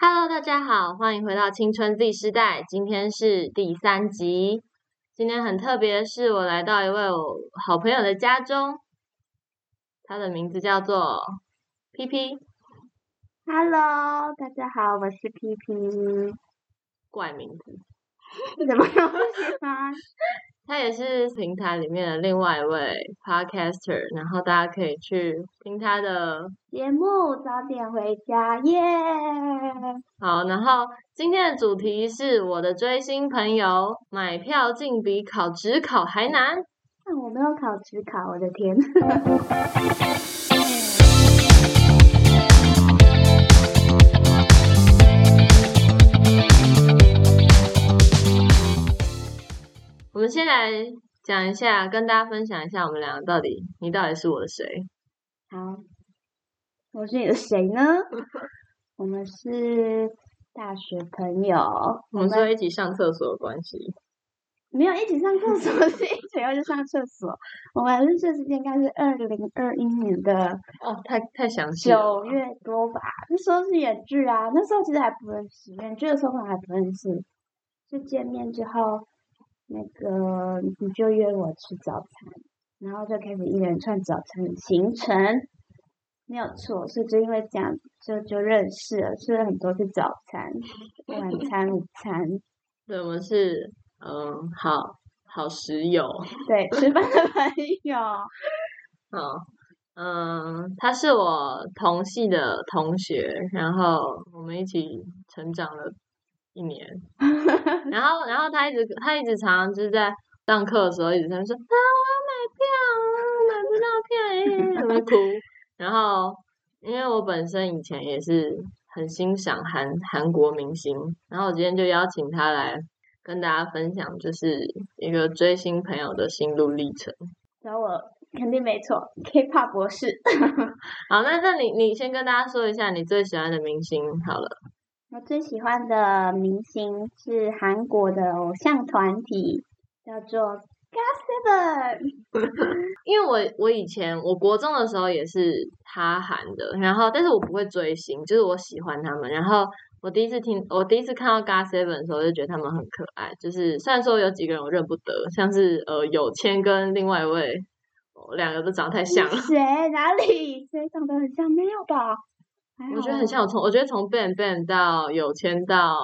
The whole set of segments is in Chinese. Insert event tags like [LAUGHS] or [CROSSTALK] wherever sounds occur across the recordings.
Hello，大家好，欢迎回到青春 Z 时代。今天是第三集。今天很特别的是，我来到一位我好朋友的家中，他的名字叫做 P P，Hello，大家好，我是 PP。怪名字。[LAUGHS] 怎么那么喜欢？他也是平台里面的另外一位 Podcaster，然后大家可以去听他的节目早点回家，耶、好，然后今天的主题是我的追星朋友，买票竟比考职考还难。但我没有考职考，我的天！[LAUGHS] 我们先来讲一下，跟大家分享一下，我们两个到底，你到底是我的谁？好，我是你的谁呢？我们是大学朋友，[LAUGHS] 我们说一起上厕所的关系。没有一起上厕所，是一起要去上厕所。我们认识的时间应该是二零二一年的哦，太太详细了九。月多吧？那时候是远距啊，那时候其实还不认识，远距的时候可能还不认识。就见面之后，那个你就约我吃早餐，然后就开始一连串早餐的行程，没有错，是就因为这样就就认识了，吃了很多次早餐、晚餐、午餐，[LAUGHS] 对，我们是嗯，好好室友。对，吃饭的朋友。[LAUGHS] 好，嗯，他是我同系的同学，然后我们一起成长了一年。[LAUGHS] 然后，然后他一直他一直常常就是在上课的时候一直在那说啊，我要买票，买不到票，哎，怎么哭。然后，因为我本身以前也是很欣赏韩韩国明星，然后我今天就邀请他来跟大家分享，就是一个追星朋友的心路历程。找我肯定没错，K-pop 博士。[LAUGHS] 好，那那你你先跟大家说一下你最喜欢的明星好了。我最喜欢的明星是韩国的偶像团体，叫做 GOT7。[LAUGHS] 因为我我以前我国中的时候也是他韩的，然后但是我不会追星，就是我喜欢他们。然后我第一次听，我第一次看到 GOT7 的时候，就觉得他们很可爱。就是虽然说有几个人我认不得，像是呃有谦跟另外一位，哦两个都长得太像了。谁？哪里？谁长得很像？没有吧？我觉得很像，我从我觉得从 Ben Ben 到有签到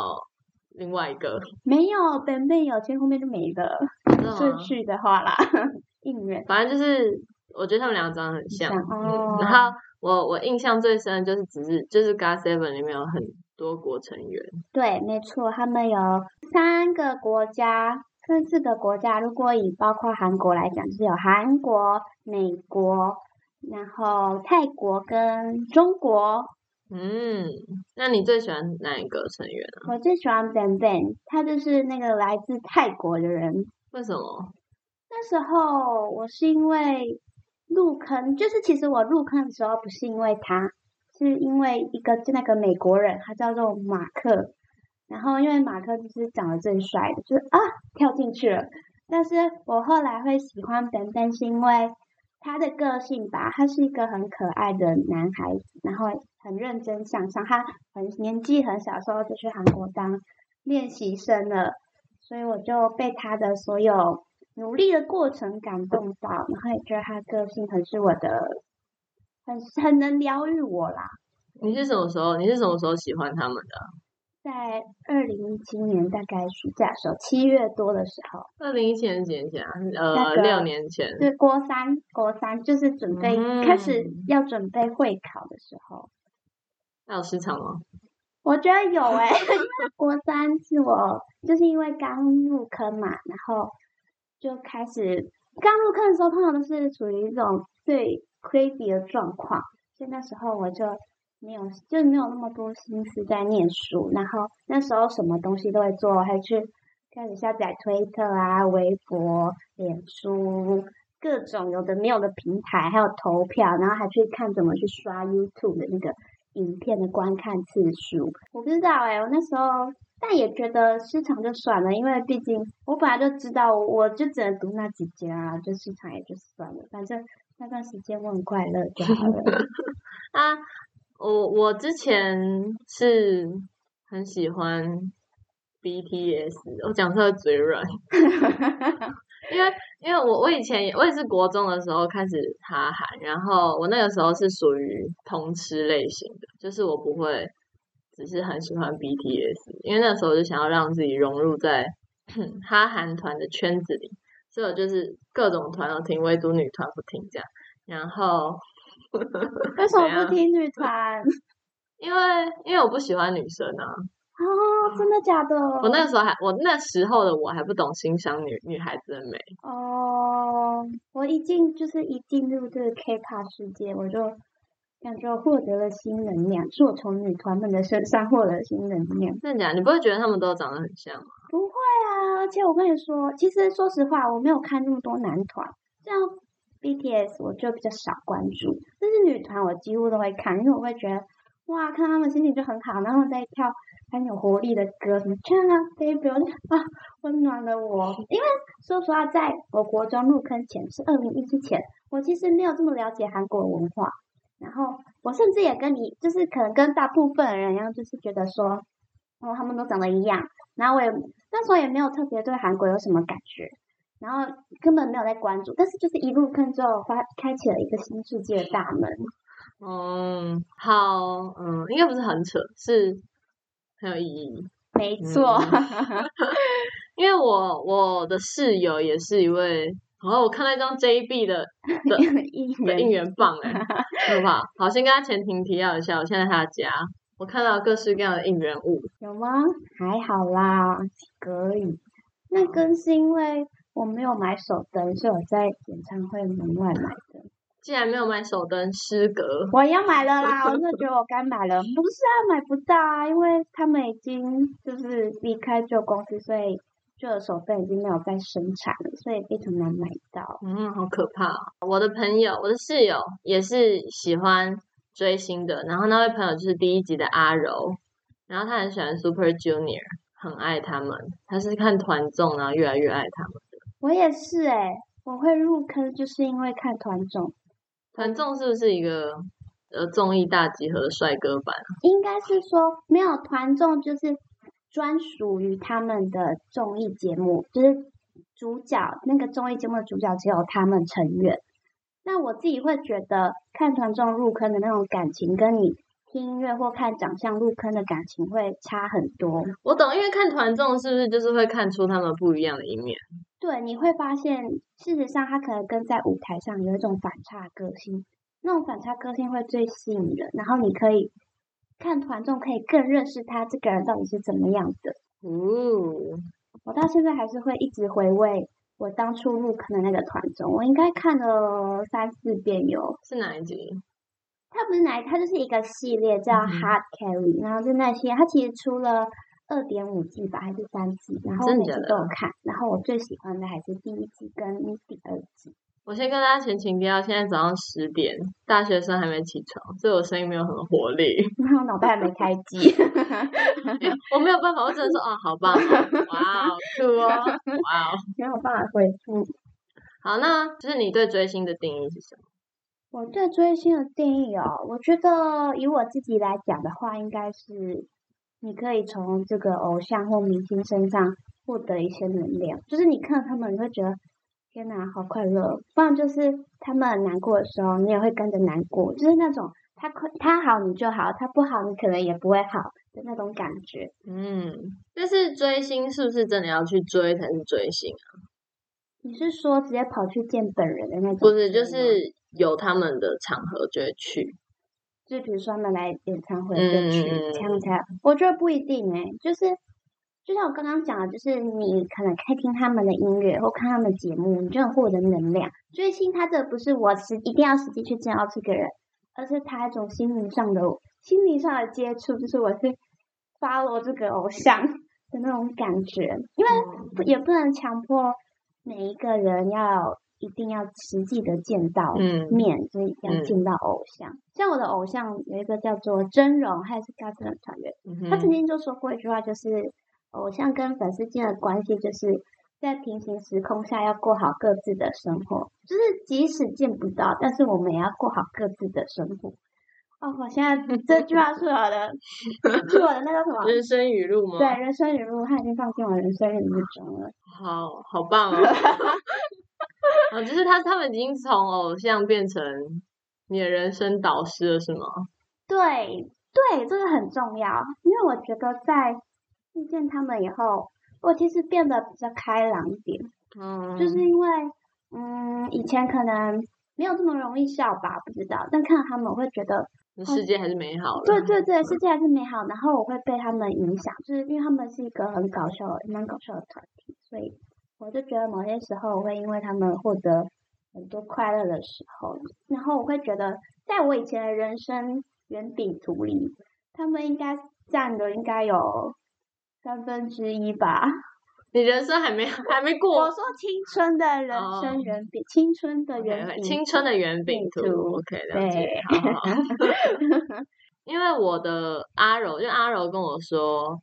另外一个，没有，本本有签后面就没了。顺序的话啦，[LAUGHS] 应援反正就是我觉得他们两个长得很像。然后我我印象最深的就是只是就是 God Seven 里面有很多国成员，对，没错，他们有三个国家，这四个国家，如果以包括韩国来讲，就是有韩国、美国，然后泰国跟中国。嗯，那你最喜欢哪一个成员啊？我最喜欢 Ben Ben，他就是那个来自泰国的人。为什么？那时候我是因为入坑，就是其实我入坑的时候不是因为他，是因为一个就那个美国人，他叫做马克。然后因为马克就是长得最帅的，就是啊跳进去了。但是我后来会喜欢 Ben Ben 是因为他的个性吧，他是一个很可爱的男孩子，然后很认真向上。他很年纪很小时候就去韩国当练习生了，所以我就被他的所有努力的过程感动到，然后也觉得他个性很是我的，很很能疗愈我啦。你是什么时候？你是什么时候喜欢他们的啊？在二零一七年大概暑假的时候，七月多的时候，二零一七年几年前啊？呃，那个六年前。对国三，国三就是准备、开始嗯要准备会考的时候，还有市场吗？我觉得有诶、[LAUGHS] 因为国三是我就是因为刚入坑嘛，然后就开始刚入坑的时候，通常都是处于一种最 crazy 的状况，所以那时候我就没有就没有那么多心思在念书，然后那时候什么东西都会做，还去开始下载推特啊、微博、脸书。各种有的没有的平台，还有投票，然后还去看怎么去刷 YouTube 的那个影片的观看次数。我不知道哎、我那时候但也觉得市场就算了，因为毕竟我本来就知道，我就只能读那几家啊，就市场也就算了，反正那段时间我很快乐就好了。[LAUGHS] 啊，我我之前是很喜欢 BTS，我讲出来嘴软，[LAUGHS] [LAUGHS] 因为因为我我以前也我也是国中的时候开始哈韩，然后我那个时候是属于通吃类型的，就是我不会只是很喜欢 BTS，因为那时候就想要让自己融入在 [CLEARS THROAT] 哈韩团的圈子里，所以我就是各种团都听，唯独女团不听这样。然后为什么不 [LAUGHS] 听女团？[LAUGHS] 因为因为我不喜欢女生啊。哦，真的假的？我那时候还，我那时候的我还不懂欣赏女女孩子的美。哦，我一进就是一进入这个 K-pop 世界，我就感觉获得了新能量，是我从女团们的身上获得新能量。真的假？你不会觉得他们都长得很像吗？不会啊，而且我跟你说，其实说实话，我没有看那么多男团，像 BTS 我就比较少关注，但是女团我几乎都会看，因为我会觉得哇，看他们心情就很好，然后再跳。很有活力的歌，什么《China Baby》啊，温暖了我。因为说实话，在我国中入坑前，是二零一之前，我其实没有这么了解韩国文化。然后我甚至也跟你，就是可能跟大部分人一样，就是觉得说，哦，他们都长得一样。然后我也那时候也没有特别对韩国有什么感觉，然后根本没有在关注。但是就是一入坑之后，发开启了一个新世界的大门。嗯，好，嗯，应该不是很扯，是。很有意义，没错，[LAUGHS] 因为我我的室友也是一位，然后我看到一张 JB 的 [LAUGHS] 的的应援棒，哎，[LAUGHS] 好不好？好，先跟他前庭提要一下，我现在他家，我看到各式各样的应援物，有吗？还好啦，可以。那更是因为我没有买手灯，是我在演唱会门外买的。既然没有买手灯，失格。我要买了啦！我 [LAUGHS] 真的觉得我该买了。不是啊，买不到啊，因为他们已经就是离开旧公司，所以旧的手灯已经没有再生产了，所以非常难买到。嗯，好可怕。我的朋友，我的室友也是喜欢追星的，然后那位朋友就是第一集的阿柔，然后他很喜欢 Super Junior，很爱他们。他是看团综，然后越来越爱他们的。我也是哎，我会入坑就是因为看团综。团综是不是一个呃综艺大集合的帅哥版？应该是说没有团综，就是专属于他们的综艺节目，就是主角那个综艺节目的主角只有他们成员。那我自己会觉得看团综入坑的那种感情，跟你听音乐或看长相入坑的感情会差很多。我懂，因为看团综是不是就是会看出他们不一样的一面？对，你会发现，事实上他可能跟在舞台上有一种反差个性，那种反差个性会最吸引人。然后你可以看团众，可以更认识他这个人到底是怎么样的。哦，我到现在还是会一直回味我当初入坑的那个团综，我应该看了三四遍有。是哪一集？它不是哪一，它就是一个系列叫《Hard Carry》，然后就那些，它其实出了。二点五季吧，还是三季？然后每集都有看，然后我最喜欢的还是第一季跟第二季。我先跟大家前情提要，现在早上十点，大学生还没起床，所以我声音没有很活力，[LAUGHS] 我脑袋还没开机，[LAUGHS] 我没有办法，我只能说哦，好棒，哇，好酷哦，哇，[LAUGHS] 没有办法回复。好，那就是你对追星的定义是什么？我对追星的定义哦，我觉得以我自己来讲的话，应该是。你可以从这个偶像或明星身上获得一些能量，就是你看他们，你会觉得天哪，好快乐；不然就是他们难过的时候，你也会跟着难过，就是那种他快他好你就好，他不好你可能也不会好的那种感觉。嗯，但是追星是不是真的要去追才是追星啊？你是说直接跑去见本人的那种？不是，就是有他们的场合就会去。就比如说他们来演唱会就去唱才，我觉得不一定哎，就是就像我刚刚讲的，就是你可能可以听他们的音乐或看他们的节目，你就能获得能量。追星他这不是我实一定要实际去见到这个人，而是他一种心灵上的心灵上的接触，就是我是 follow 这个偶像的那种感觉，因为也不能强迫每一个人要。一定要实际的见到面，所以要见到偶像。像我的偶像有一个叫做真容，还是 g a s 的团员，他曾经就说过一句话，就是偶像跟粉丝间的关系，就是在平行时空下要过好各自的生活，就是即使见不到，但是我们也要过好各自的生活。哦，我现在 [LAUGHS] 这句话是我的，是我的那个什么？人生语录吗？对，人生语录，他已经放进我人生语录中了。好好棒哦！[LAUGHS] [LAUGHS] 哦，就是他他们已经从偶像变成你的人生导师了，是吗？对对，这个很重要，因为我觉得在遇见他们以后，我其实变得比较开朗一点。嗯，就是因为，嗯，以前可能没有这么容易笑吧，不知道。但看到他们，我会觉得世界还是美好的。对对 [LAUGHS] 对，世界还是美好。然后我会被他们影响，就是因为他们是一个很搞笑、蛮搞笑的团体，所以我就觉得某些时候我会因为他们获得很多快乐的时候，然后我会觉得，在我以前的人生圆饼图里，他们应该占的应该有三分之一吧。你人生还没还没过，我说青春的人生圆饼，青春的圆饼，青春的圆饼图，OK，了解，好好。[LAUGHS] 因为我的阿柔，就阿柔跟我说，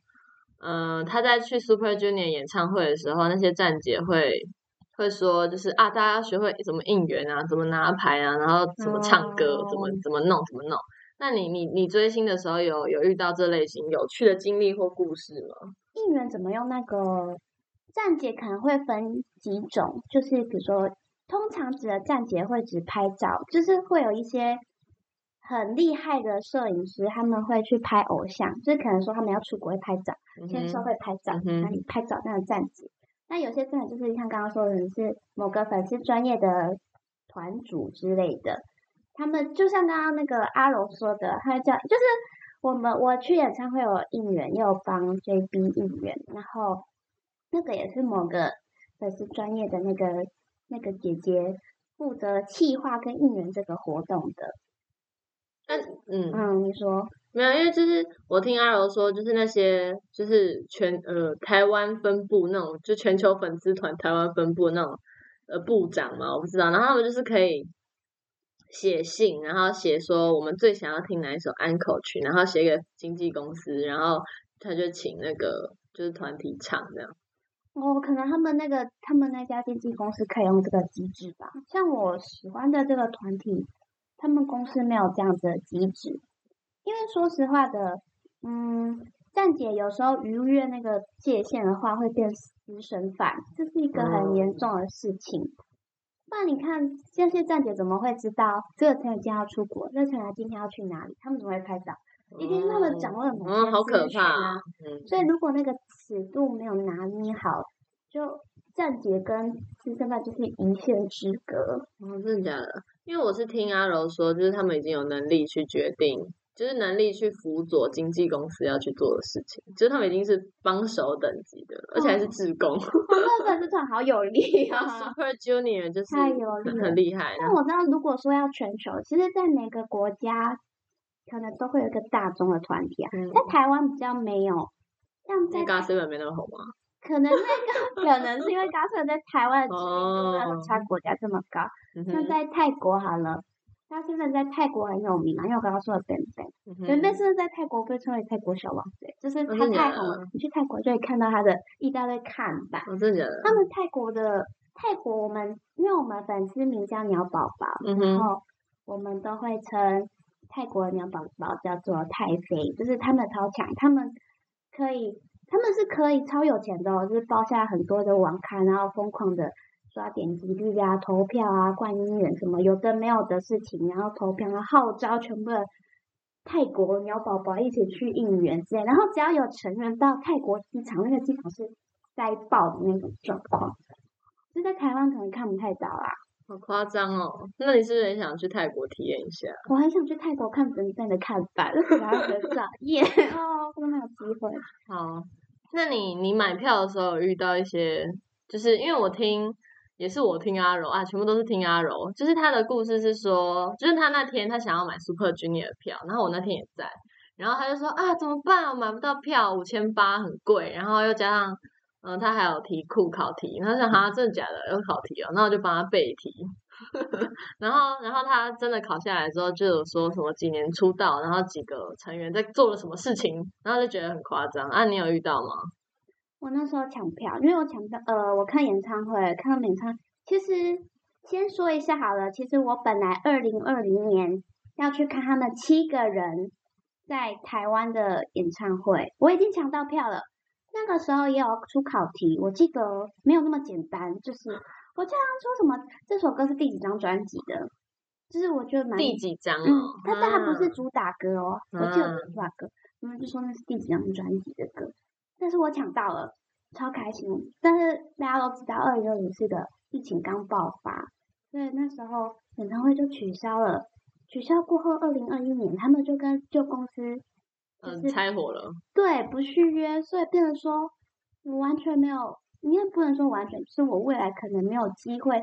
嗯，他在去 Super Junior 演唱会的时候，那些站姐会会说，就是啊，大家要学会怎么应援啊，怎么拿牌啊，然后怎么唱歌，怎么怎么弄，怎么弄。那你你你追星的时候，有有遇到这类型有趣的经历或故事吗？应援怎么用那个？站姐可能会分几种，就是比如说，通常指的站姐会只拍照，就是会有一些很厉害的摄影师，他们会去拍偶像，就是可能说他们要出国会拍照，签售会拍照，那你拍照那个站姐。那有些真的就是像刚刚说的，是某个粉丝专业的团主之类的，他们就像刚刚那个阿柔说的，他叫就是我们我去演唱会有应援，又帮 JB 应援，然后。那个也是某个粉丝专业的那个那个姐姐负责企划跟应援这个活动的。但嗯嗯，你说没有，因为就是我听阿柔说，就是那些就是全呃台湾分部那种，就全球粉丝团台湾分部那种呃部长嘛，我不知道。然后他们就是可以写信，然后写说我们最想要听哪一首安口曲，然后写给经纪公司，然后他就请那个就是团体唱这样。哦，可能他们那个他们那家经纪公司可以用这个机制吧。像我喜欢的这个团体，他们公司没有这样子的机制。因为说实话的，嗯，站姐有时候逾越那个界限的话，会变私生饭，这是一个很严重的事情。不然你看这些站姐怎么会知道这个成员今天要出国，这个成员今天要去哪里？他们怎么会拍照？一定是他们掌握了某些资讯啊。所以如果那个。尺度没有拿捏好，就站姐跟资深饭就是一线之隔。哦，真的假的？因为我是听阿柔说，就是他们已经有能力去决定，就是能力去辅佐经纪公司要去做的事情，就是他们已经是帮手等级的，而且还是职工。那粉丝团好有力啊！[LAUGHS] Super Junior 就是太有力，很厉害。那我知道，如果说要全球，其实，在每个国家可能都会有一个大众的团体啊，在台湾比较没有。像在 Gasper 没那么红吗？可能那个可能是因为 Gasper 在台湾的知名度没有其他国家这么高。像在泰国好了，Gasper 在泰国很有名嘛，因为我刚刚说了 Ben Ben，Ben Ben 是在泰国被称为泰国小王子，就是他太红了。你去泰国就会看到他的一大堆看板。真的？他们泰国的泰国，我们因为我们粉丝名叫鸟宝宝，然后我们都会称泰国鸟宝宝叫做泰妃，就是他们超强，他们。可以，他们是可以超有钱的哦，就是包下很多的网咖，然后疯狂的刷点击率啊、投票啊、冠音源什么有的没有的事情，然后投票，然后号召全部的泰国鸟宝宝一起去应援之类，然后只要有成员到泰国机场，那个机场是塞爆的那种状况，就在台湾可能看不太到啦。好夸张哦！那你是不是很想去泰国体验一下？我很想去泰国看粉粉的看板，[LAUGHS] 然后合照耶！哦，都没有机会。好，那你你买票的时候有遇到一些，就是因为我听也是我听阿柔啊，全部都是听阿柔。就是他的故事是说，就是他那天他想要买 Super Junior 的票，然后我那天也在，然后他就说啊怎么办？我买不到票，五千八很贵，然后又加上。嗯，他还有题库考题，他说哈，真的假的？有考题哦，那我就帮他背题。[LAUGHS] 然后，然后他真的考下来之后，就有说什么几年出道，然后几个成员在做了什么事情，然后就觉得很夸张。啊，你有遇到吗？我那时候抢票，因为我抢票，呃，我看演唱会，看演唱。其实先说一下好了，其实我本来二零二零年要去看他们七个人在台湾的演唱会，我已经抢到票了。那个时候也有出考题，我记得没有那么简单，就是我记得他说什么这首歌是第几张专辑的，就是我觉得蛮第几张嗯哦？，但但它不是啊主打歌哦，我记得嗯不是主打歌，他们就说那是第几张专辑的歌，但是我抢到了，超开心。但是大家都知道，二零二零是个疫情刚爆发，所以那时候演唱会就取消了。取消过后，二零二一年他们就跟旧公司就嗯，拆伙了。对不续约，所以变成说我完全没有，应该不能说完全，就是我未来可能没有机会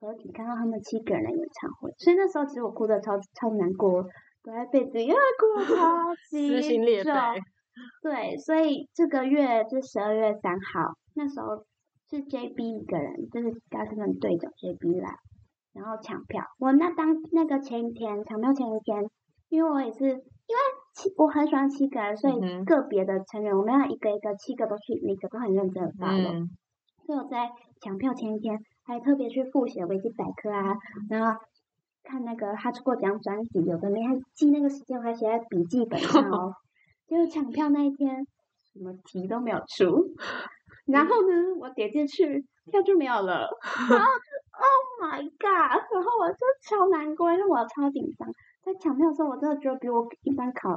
合体看到他们七个人的演唱会，所以那时候其实我哭的超超难过，躲在被子里啊哭的超级 [LAUGHS] 撕心裂肺重。对，所以这个月是十二月三号，那时候是 JB 一个人，就是高他们队长 JB 来，然后抢票。我那当那个前一天抢票前一天，因为我也是因为七我很喜欢七个人，所以个别的成员我们要一个一个七个都去，每个都很认真的发了。嗯，所以我在抢票前一天还特别去复习维基百科啊，然后看那个他出过几张专辑，有的没还记那个时间，我还写在笔记本上哦。[LAUGHS] 结果抢票那一天，什么题都没有出，[LAUGHS] 然后呢，我点进去票就没有了，[LAUGHS] 然后就 Oh my God！然后我就超难过，因为我超紧张。在抢票的时候，我真的觉得比我一般考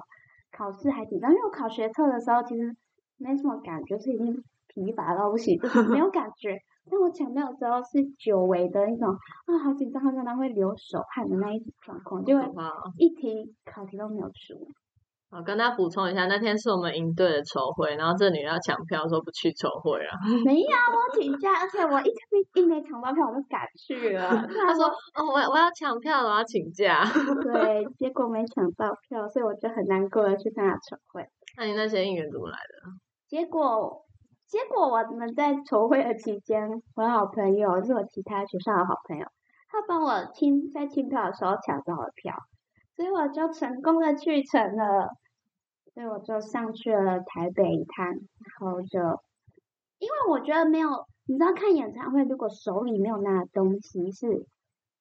考试还紧张，因为我考学测的时候其实没什么感觉，是已经疲乏到不行，就是 [LAUGHS] 没有感觉。但我抢票的时候是久违的那种啊，好紧张，好紧张，会流手汗的那一种状况，结果可怕哦。一题考题都没有出。好，跟大家补充一下，那天是我们营队的筹会，然后这女的要抢票，说不去筹会啊。没有，我请假，而且我一没一没抢到票，我就赶去了。[LAUGHS] 她说：“哦，我我要抢票，我要请假。[LAUGHS] 对，结果没抢到票，所以我就很难过的去参加筹会。”那你那些应援怎么来的？结果，结果我们在筹会的期间，我的好朋友是我其他学校的好朋友，他帮我清在清票的时候抢到了票，所以我就成功的去成了，所以我就上去了台北一趟，然后就，因为我觉得没有，你知道看演唱会，如果手里没有拿的东西是，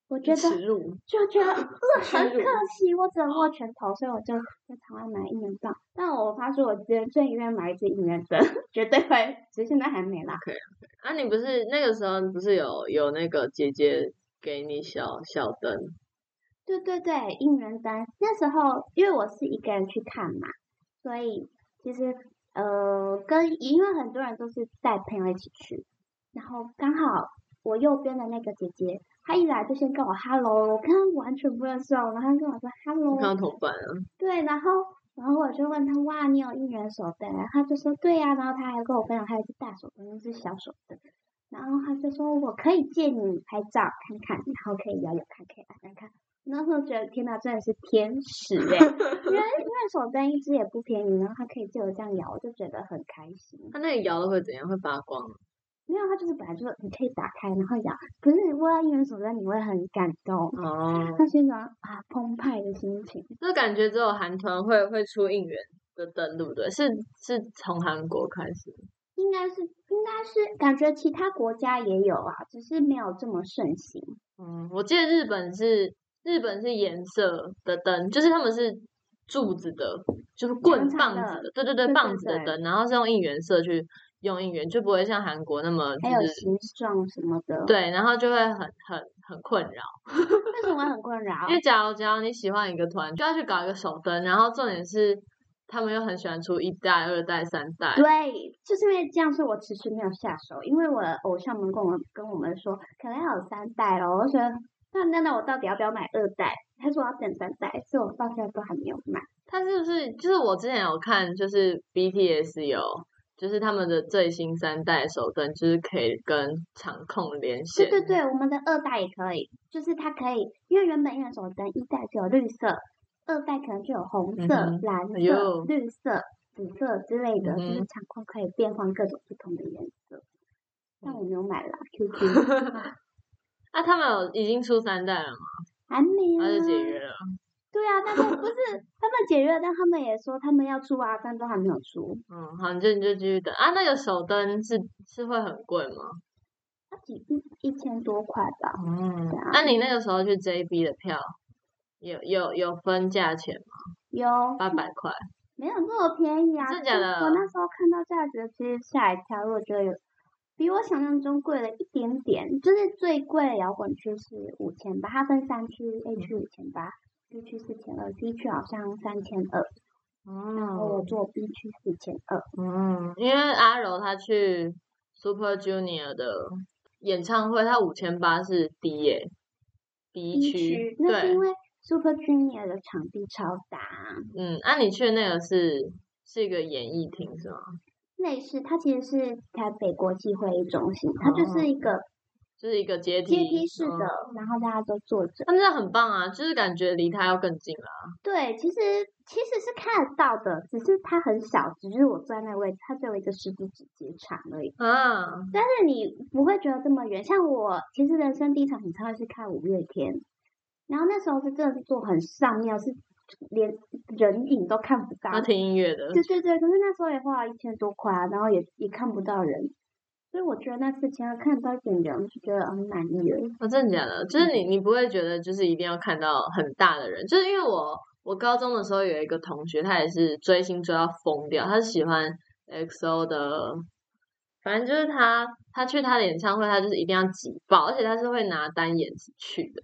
我觉得。就觉得很可惜，我只能握拳头，所以我就在台湾买应援棒。但我发誓，我今天最愿买一支应援灯，[LAUGHS] 绝对会，只是现在还没啦。啊，你不是那个时候不是有有那个姐姐给你小小灯？对对对，应援灯那时候，因为我是一个人去看嘛，所以其实呃，跟因为很多人都是带朋友一起去，然后刚好我右边的那个姐姐，她一来就先跟我 hello，我跟她完全不认识哦，然后他跟我说 hello，看到同伴啊，对，然后然后我就问他，哇，你有应援手灯啊？他就说对呀、然后他还跟我分享，他有一只大手灯，一只小手灯。然后他就说我可以借你拍照看看，然后可以摇摇看，可以按按看。那时候觉得天哪，真的是天使哎！因为因为手灯一只也不便宜，然后他可以借我这样摇，我就觉得很开心。他那里摇的会怎样？会发光？没有，他就是本来就是你可以打开然后咬，可是你握到应援手灯你会很感动，哦，那是一种啊澎湃的心情。就感觉只有韩团会会出应援的灯，对不对？是是从韩国开始。应该是应该是感觉其他国家也有啊，只是没有这么盛行。嗯，我记得日本是日本是颜色的灯，就是他们是柱子的，就是棍棒子的，对对对，对棒子的灯，然后是用应援色去用应援，就不会像韩国那么还有形状什么的，，对，然后就会很很很困扰。为什么会很困扰 [LAUGHS] 因？为假如只要你喜欢一个团，就要去搞一个手灯，然后重点是他们又很喜欢出一代、二代、三代，对，就是因为这样，所以我迟迟没有下手。因为我的偶像们跟我们跟我们说，可能要有三代了，我就觉得那那那我到底要不要买二代？他说我要等三代，所以我到现在都还没有买。他是不是就是我之前有看，就是 BTS 有，就是他们的最新三代手灯，就是可以跟场控连线。对对对，我们的二代也可以，就是它可以，因为原本应援手灯一代只有绿色，二代可能就有红色、嗯蓝色、哎绿色、紫色之类的，就是场控可以变换各种不同的颜色。但我没有买啦，[LAUGHS] QQ [LAUGHS] 啊，他们有已经出三代了吗？还没啊。还是解约了？对啊，但是不是他们解约了，但他们也说他们要出啊，但都还没有出。嗯，好，你就你就继续等啊。那个手灯是是会很贵吗？它几一一千多块吧？嗯那你那个时候去 JB 的票有有有分价钱吗？有八百块，没有那么便宜啊？真的假的我那时候看到价格，其实吓一跳，我觉得有比我想象中贵了一点点。就是最贵的摇滚区是五千八，它分三区，A 区五千八，B 区四千二，C 区好像三千二，然后我哦，做 B 区四千二。嗯，因为阿柔他去 Super Junior 的演唱会，他五千八是 D 耶，B 区区，那是对因，为 Super Junior 的场地超大，嗯，那、你去的那个是是一个演艺厅是吗？类似它其实是台北国际会议中心，它就是一个就是一个阶梯阶梯式嗯的，然后大家都坐着。那真的很棒啊，就是感觉离他要更近了。对，其实其实是看得到的，只是它很小，只是我坐在那个位置，它只有一个十指指节长而已。啊，但是你不会觉得这么远。像我其实人生第一场演唱会是看五月天，然后那时候是真的是坐很上面，是连人影都看不到。要听音乐的，对对对，可是那时候也花了一千多块啊，然后也也看不到人，所以我觉得那四千二看到一点人，我就觉得很满意了。哦，真的假的？就是你你不会觉得就是一定要看到很大的人，就是因为我我高中的时候有一个同学，他也是追星追到疯掉，他是喜欢 XO 的，反正就是他他去他的演唱会，他就是一定要挤爆，而且他是会拿单眼去的。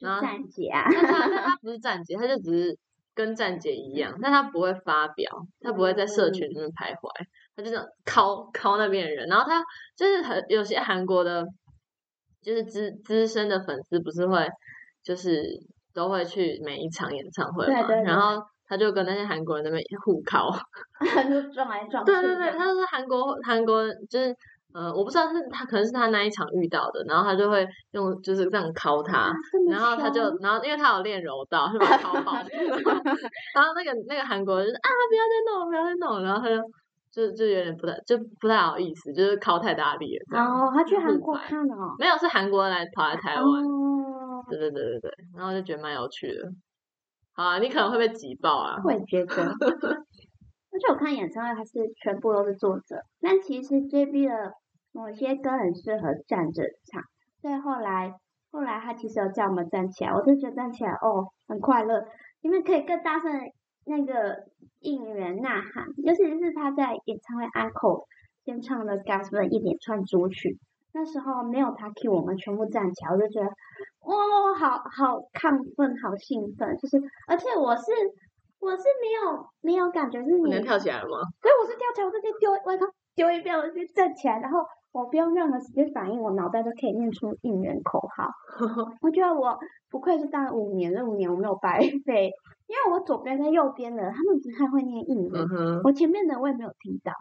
然后站姐啊，但他但 [LAUGHS] 他不是站姐，他就只是跟站姐一样，但他不会发表，他不会在社群里面徘徊，他就这样敲敲那边的人，然后他就是很有些韩国的，就是资资深的粉丝不是会就是都会去每一场演唱会嘛，对对对然后他就跟那些韩国人那边互敲，[LAUGHS] 就撞来撞去的。对对对，他就说韩国韩国就是。呃，我不知道是他，可能是他那一场遇到的，然后他就会用就是这样敲他，啊然后他就，然后因为他有练柔道，是把他敲爆。[LAUGHS] [LAUGHS] 然后那个那个韩国人就是啊，不要再弄了，不要再弄了，然后他就就就有点不太就不太好意思，就是靠太大力了。哦，他去韩国看哦。没有，是韩国人来跑来台湾，哦，对对对对对，然后就觉得蛮有趣的。好啊，你可能会被挤爆啊。我也觉得。[LAUGHS] 而且我看演唱会还是全部都是坐着，但其实 JB 的某些歌很适合站着唱，所以后来后来他其实有叫我们站起来，我就觉得站起来哦很快乐，因为可以更大声地那个应援呐喊，尤其是他在演唱会 uncle 先唱的 Gasman 一连串主曲，那时候没有他 cue 我们全部站起来，我就觉得哇好好亢奋，好兴奋，就是而且我是。我是没有没有感觉是你你能跳起来了吗？所以我是跳起来，我直接丢外套丢一遍，我直接站起来，然后我不用任何时间反应，我脑袋都可以念出应援口号。[LAUGHS] 我觉得我不愧是当了五年，这五年我没有白费，因为我左边跟右边的他们不太会念应我前面的我也没有听到，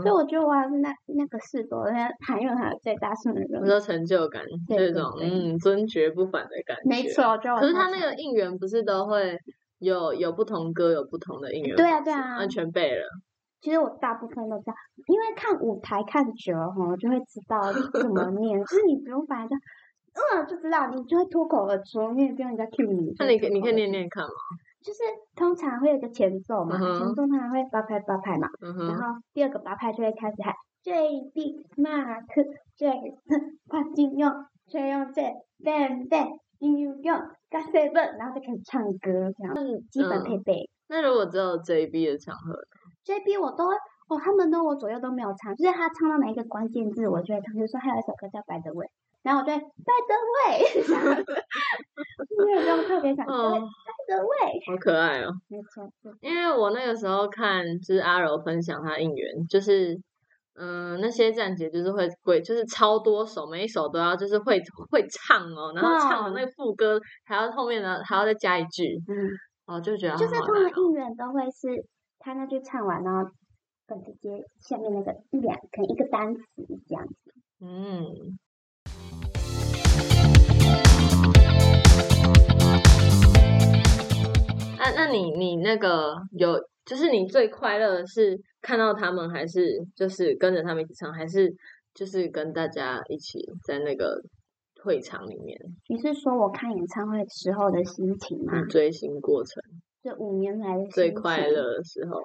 所以，我觉得我还是那那个是多那喊愿还有最大声的人我。说成就感，这种对嗯尊爵不凡的感觉。没错，我觉得我可是他那个应援不是都会有有不同歌有不同的应援对啊对啊完全背了。其实我大部分都这样，因为看舞台看久了哈，就会知道怎么念，[LAUGHS] 就是你不用反正嗯就知道，你就会脱口而出，因为不用人家 cue 你。那你可你可以念念看嘛。就是通常会有个前奏嘛，前奏通常会八拍八拍嘛，然后第二个八拍就会开始喊 J B Mark Jackson [LAUGHS] 跨金用崔用这 Bang Bang 金用用 g a Seven，然后就开始唱歌这样，基本配备。那如果只有 JB 的场合，JB 我都，哦，他们都我左右都没有唱，就是他唱到哪一个关键字，我就会唱。比如说还有一首歌叫《By the Way》，然后我就会 By the Way，这样子没有不用特别想对哦 By the Way，好可爱哦。没错，因为我那个时候看就是阿柔分享他应援，就是嗯那些站姐就是会会就是超多首，每一首都要就是会会唱哦，然后唱的那个副歌还要后面呢还要再加一句，嗯，哦就觉得就是好难哦通常应援都会是他那句唱完，然后跟直接下面那个一两可能一个单词这样子。嗯。那、那你你那个有，就是你最快乐的是看到他们，还是就是跟着他们一起唱，还是就是跟大家一起在那个会场里面你是说我看演唱会时候的心情吗？追星过程这五年来的最快乐的时候？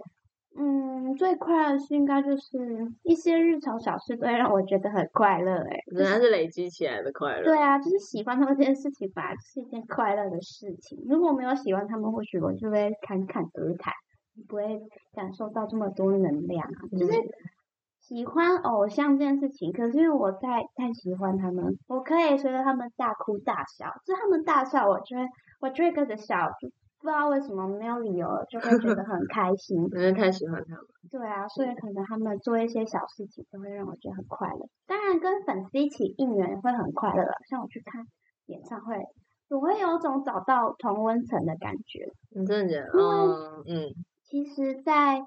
嗯，最快乐是应该就是一些日常小事，都会让我觉得很快乐。哎，原来是累积起来的快乐。对啊，就是喜欢他们这件事情，吧，是一件快乐的事情。如果没有喜欢他们，或许我就会侃侃而谈，不会感受到这么多能量啊。就是喜欢偶像这件事情，可是因为我太太喜欢他们，我可以随着他们大哭大笑，就他们大笑，我就会我就会跟着笑。不知道为什么没有理由就会觉得很 [LAUGHS] 开心，因为太喜欢他们。对啊，所以可能他们做一些小事情都会让我觉得很快乐。当然跟粉丝一起应援会很快乐，像我去看演唱会，我会有种找到同温层的感觉。你真的觉得？嗯嗯。其实，在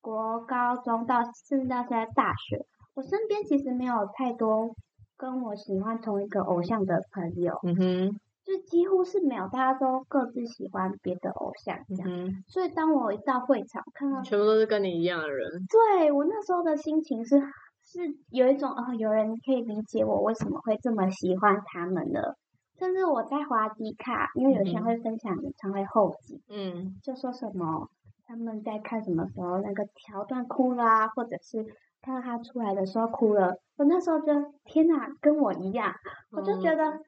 国高中到甚至到现在大学，我身边其实没有太多跟我喜欢同一个偶像的朋友。嗯哼。就几乎是没有，大家都各自喜欢别的偶像这样，所以当我一到会场看到全部都是跟你一样的人，对我那时候的心情是是有一种哦，有人可以理解我为什么会这么喜欢他们的，甚至我在滑迪卡，因为有些人会分享演唱会后记，嗯，就说什么他们在看什么时候那个桥段哭啦，或者是看到他出来的时候哭了，我那时候就天哪，跟我一样，我就觉得。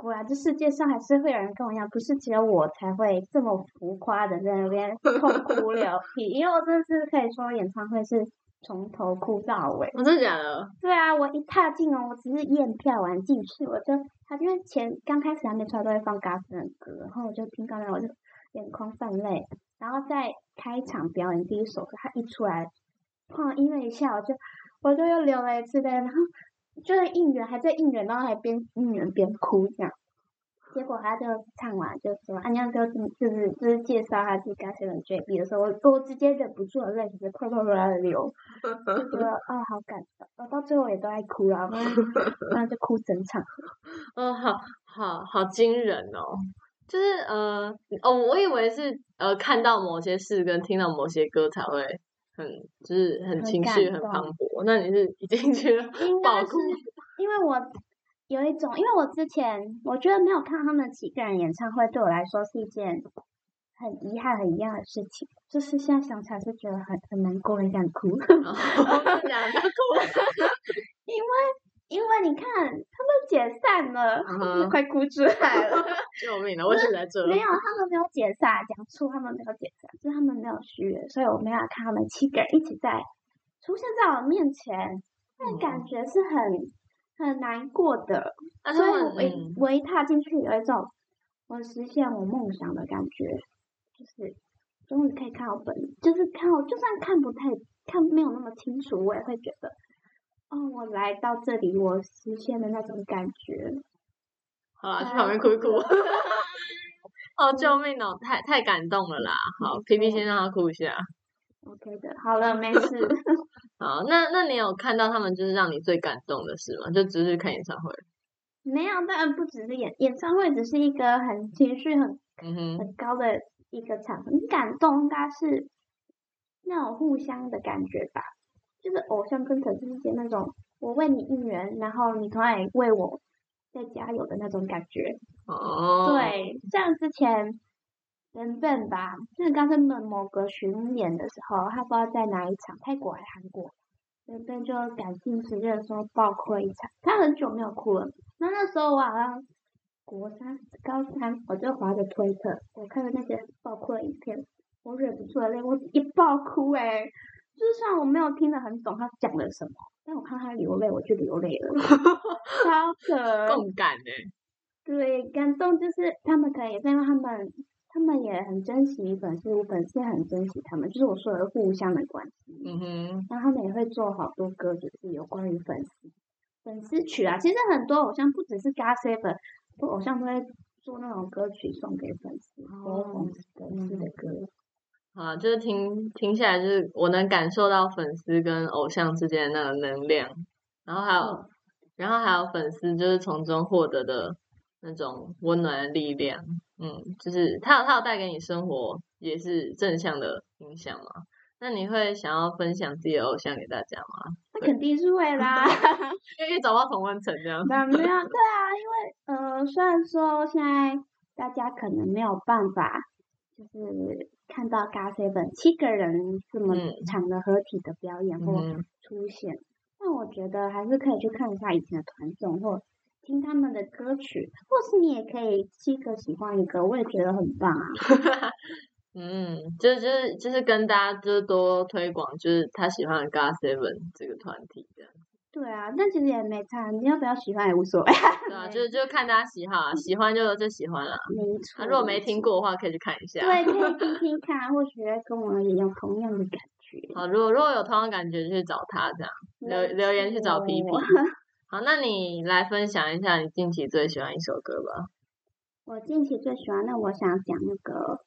果然，这世界上还是会有人跟我一样，不是只有我才会这么浮夸的在那边 [LAUGHS] 痛哭流涕。因为我真的是可以说，演唱会是从头哭到尾。真的假的？对啊，我一踏进哦，我只是验票完进去，我就他因为前刚开始还没出来都会放 Gas 的歌，然后我就听到那我就眼眶泛泪。然后在开场表演第一首歌，他一出来，放音乐一下，我就我就又流了一次泪，然后。就是应援，还在应援，然后还边应援边哭这样。结果他就唱完，就说安娘就就是就是介绍他自己跟 Seven JB 的时候，我我直接忍不住了，泪直接啪啪啪的流，[LAUGHS] 就觉得啊好感动，我到最后也都爱哭了，[LAUGHS] 然后就哭整场。[LAUGHS] 哦，好好好惊人哦！就是呃哦，我以为是呃看到某些事跟听到某些歌才会。很就是很情绪很磅礴，那你是已经去爆哭？因为我有一种，因为我之前我觉得没有看他们几个人演唱会，对我来说是一件很遗憾、很遗憾的事情。就是现在想起来是觉得很很难过，很想哭。想哭，[LAUGHS] 因为。因为你看，他们解散了，快哭出来了！[LAUGHS] 救命了，我是在这。没有，他们没有解散，讲出他们没有解散，是他们没有续约，所以我没有看他们七个人一起在出现在我面前，那感觉是很很难过的。所以我一我一踏进去，有一种我实现我梦想的感觉，就是终于可以看到本，就是看我，就算看不太看没有那么清楚，我也会觉得。哦，我来到这里，我实现的那种感觉。好啦，去旁边哭一哭。[LAUGHS] 哦，救命哦！太太感动了啦。好皮皮先让他哭一下。OK 的，好了，没事。[LAUGHS] 好，那那你有看到他们就是让你最感动的事吗？就只是看演唱会？没有，当然不只是演演唱会，只是一个很情绪很很高的一个场合。你感动应该是那种互相的感觉吧。就是偶像跟粉丝之间那种，我为你应援，然后你同样也为我在加油的那种感觉。哦。对，像之前原本吧，就是刚刚的某个巡演的时候，他不知道在哪一场，泰国还是韩国，原本就感性直接的时候爆哭了一场。他很久没有哭了，那那时候我好像国三、高三，我就划着推特，我看到那些爆哭的影片，我忍不住了泪，我一爆哭哎。就算我没有听得很懂他讲了什么，但我看他流泪，我就流泪了，[LAUGHS] 超可共感哎。对，感动就是他们可以，因为他们他们也很珍惜粉丝，粉丝也很珍惜他们，就是我说的互相的关系。嗯哼。然后他们也会做好多歌，就是有关于粉丝粉丝曲啊。其实很多偶像不只是 GOT7，很多偶像都会做那种歌曲送给粉丝，哦粉丝的歌。啊，就是听听起来，就是我能感受到粉丝跟偶像之间的那个能量，然后还有，然后还有粉丝就是从中获得的那种温暖的力量，嗯，就是他有他有带给你生活也是正向的影响嘛。那你会想要分享自己的偶像给大家吗？那肯定是会啦，因为找到同温层这样。没有，对啊，因为呃，虽然说现在大家可能没有办法，就是。看到 GOT Seven 七个人这么嗯长的合体的表演或嗯出现，但我觉得还是可以去看一下以前的团综或听他们的歌曲，或是你也可以七个喜欢一个，我也觉得很棒啊。[LAUGHS] 嗯，就是就是就是跟大家就是多推广，就是他喜欢的 GOT Seven 这个团体这样。对啊，但其实也没差，你要不要喜欢也无所谓。对啊，就是就看大家喜好啊，喜欢就就喜欢了。没错。啊，如果没听过，的话，可以去看一下。对，可以听听看，或许跟我也有同样的感觉。好，如果如果有同样感觉，就去找他这样留留言去找皮皮。[LAUGHS] 好，那你来分享一下你近期最喜欢一首歌吧。我近期最喜欢，那我想讲那个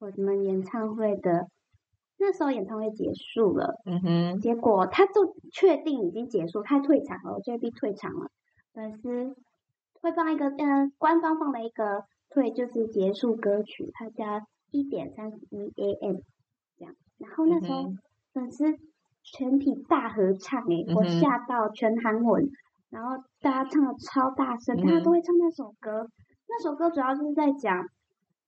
我们演唱会的，那时候演唱会结束了，嗯哼，结果他就确定已经结束，他退场了，JB 退场了，粉丝会放一个，嗯、官方放了一个退就是结束歌曲，他叫一点三十一 AM 这样，然后那时候嗯粉丝全体大合唱诶、我吓到全韩文，然后大家唱的超大声，大家嗯都会唱那首歌，那首歌主要就是在讲。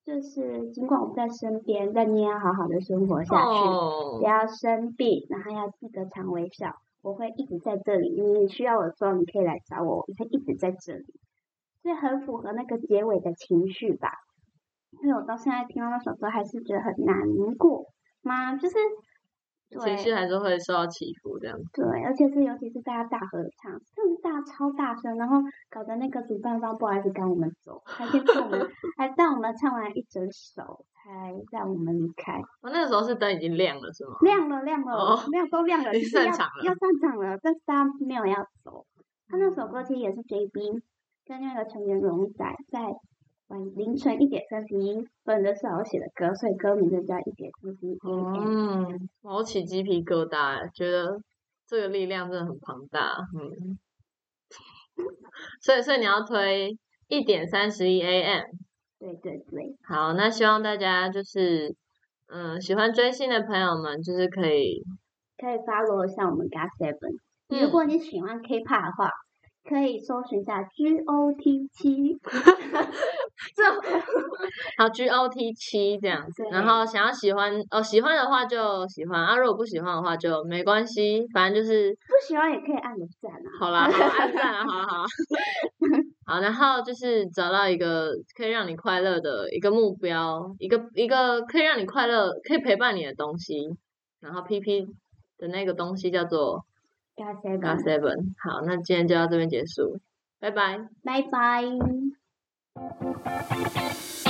就是尽管我们在身边，但你也要好好的生活下去。哦不，要生病，然后要记得常微笑。我会一直在这里，你需要我的时候，你可以来找我，我会一直在这里。所以很符合那个结尾的情绪吧。因为我到现在听到那首歌，还是觉得很难过吗？就是情绪还是会受到起伏这样。对，而且是尤其是大家大合唱，真的是大超大声，然后搞得那个主办方不好意思赶我们走，还先让我们还让我们唱完一整首，才让我们离开。哦，那个时候是灯已经亮了是吗？亮了亮了，哦没有都亮了，就是要经散场了要上场了，但是大家没有要走。他那首歌其实也是 JB 跟那个成员荣仔在晚凌晨一点三十一分的时候写的歌，所以歌名就叫一点三十一。嗯，我起鸡皮疙瘩，觉得这个力量真的很庞大。嗯，所以所以你要推一点三十一 AM。对对对，好，那希望大家就是嗯喜欢追星的朋友们，就是可以可以 follow 一下我们 GOT Seven。嗯如果你喜欢 K-pop 的话，可以搜寻一下 GOT 七。[LAUGHS] [LAUGHS] [LAUGHS] 这 [LAUGHS] 好 GOT 七这样子，然后想要喜欢哦喜欢的话就喜欢啊，如果不喜欢的话就没关系，反正就是不喜欢也可以按个赞啊。好啦，好按赞啊，好好好，[LAUGHS] 好，然后就是找到一个可以让你快乐的一个目标，一个一个可以让你快乐、可以陪伴你的东西，然后 PP 的那个东西叫做 g Seven，Seven。好，那今天就到这边结束，拜拜。拜拜。Thank you.